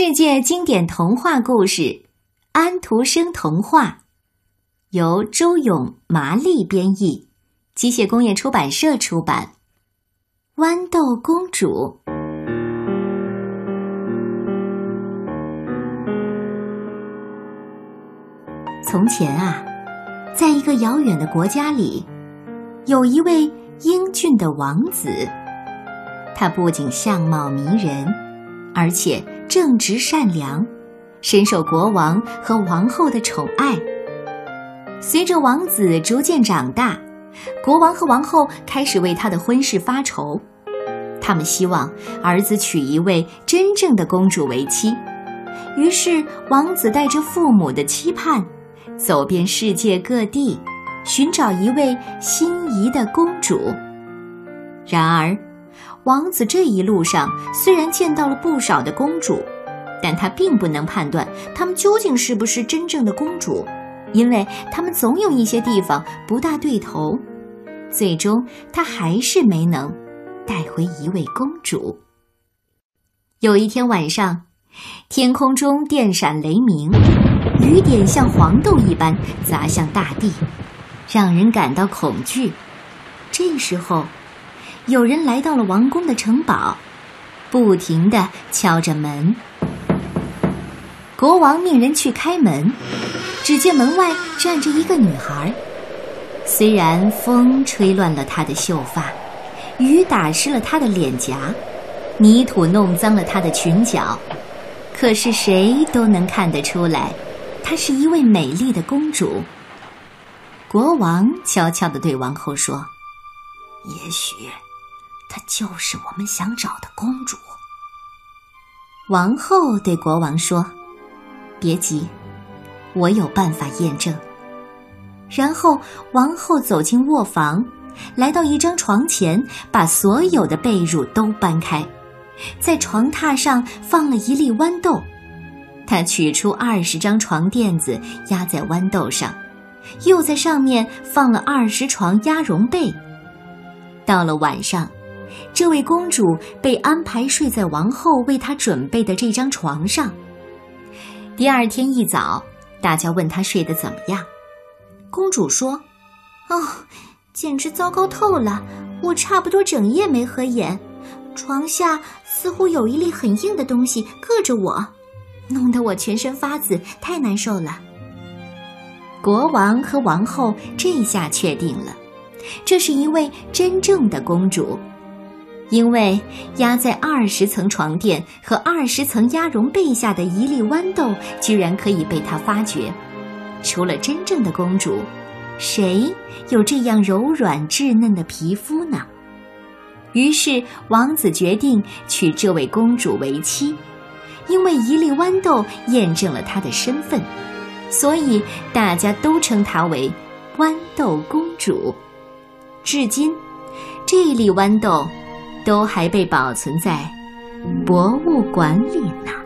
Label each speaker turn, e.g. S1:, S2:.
S1: 世界经典童话故事《安徒生童话》，由周勇、麻丽编译，机械工业出版社出版。豌豆公主。从前啊，在一个遥远的国家里，有一位英俊的王子，他不仅相貌迷人，而且。正直善良，深受国王和王后的宠爱。随着王子逐渐长大，国王和王后开始为他的婚事发愁。他们希望儿子娶一位真正的公主为妻。于是，王子带着父母的期盼，走遍世界各地，寻找一位心仪的公主。然而，王子这一路上虽然见到了不少的公主，但他并不能判断她们究竟是不是真正的公主，因为他们总有一些地方不大对头。最终，他还是没能带回一位公主。有一天晚上，天空中电闪雷鸣，雨点像黄豆一般砸向大地，让人感到恐惧。这时候，有人来到了王宫的城堡，不停地敲着门。国王命人去开门，只见门外站着一个女孩。虽然风吹乱了她的秀发，雨打湿了她的脸颊，泥土弄脏了她的裙角，可是谁都能看得出来，她是一位美丽的公主。国王悄悄地对王后说：“
S2: 也许。”她就是我们想找的公主。
S1: 王后对国王说：“别急，我有办法验证。”然后王后走进卧房，来到一张床前，把所有的被褥都搬开，在床榻上放了一粒豌豆。她取出二十张床垫子压在豌豆上，又在上面放了二十床鸭绒被。到了晚上。这位公主被安排睡在王后为她准备的这张床上。第二天一早，大家问她睡得怎么样，公主说：“
S3: 哦，简直糟糕透了！我差不多整夜没合眼，床下似乎有一粒很硬的东西硌着我，弄得我全身发紫，太难受了。”
S1: 国王和王后这下确定了，这是一位真正的公主。因为压在二十层床垫和二十层鸭绒被下的一粒豌豆，居然可以被他发觉。除了真正的公主，谁有这样柔软稚嫩的皮肤呢？于是王子决定娶这位公主为妻，因为一粒豌豆验证了她的身份，所以大家都称她为豌豆公主。至今，这一粒豌豆。都还被保存在博物馆里呢。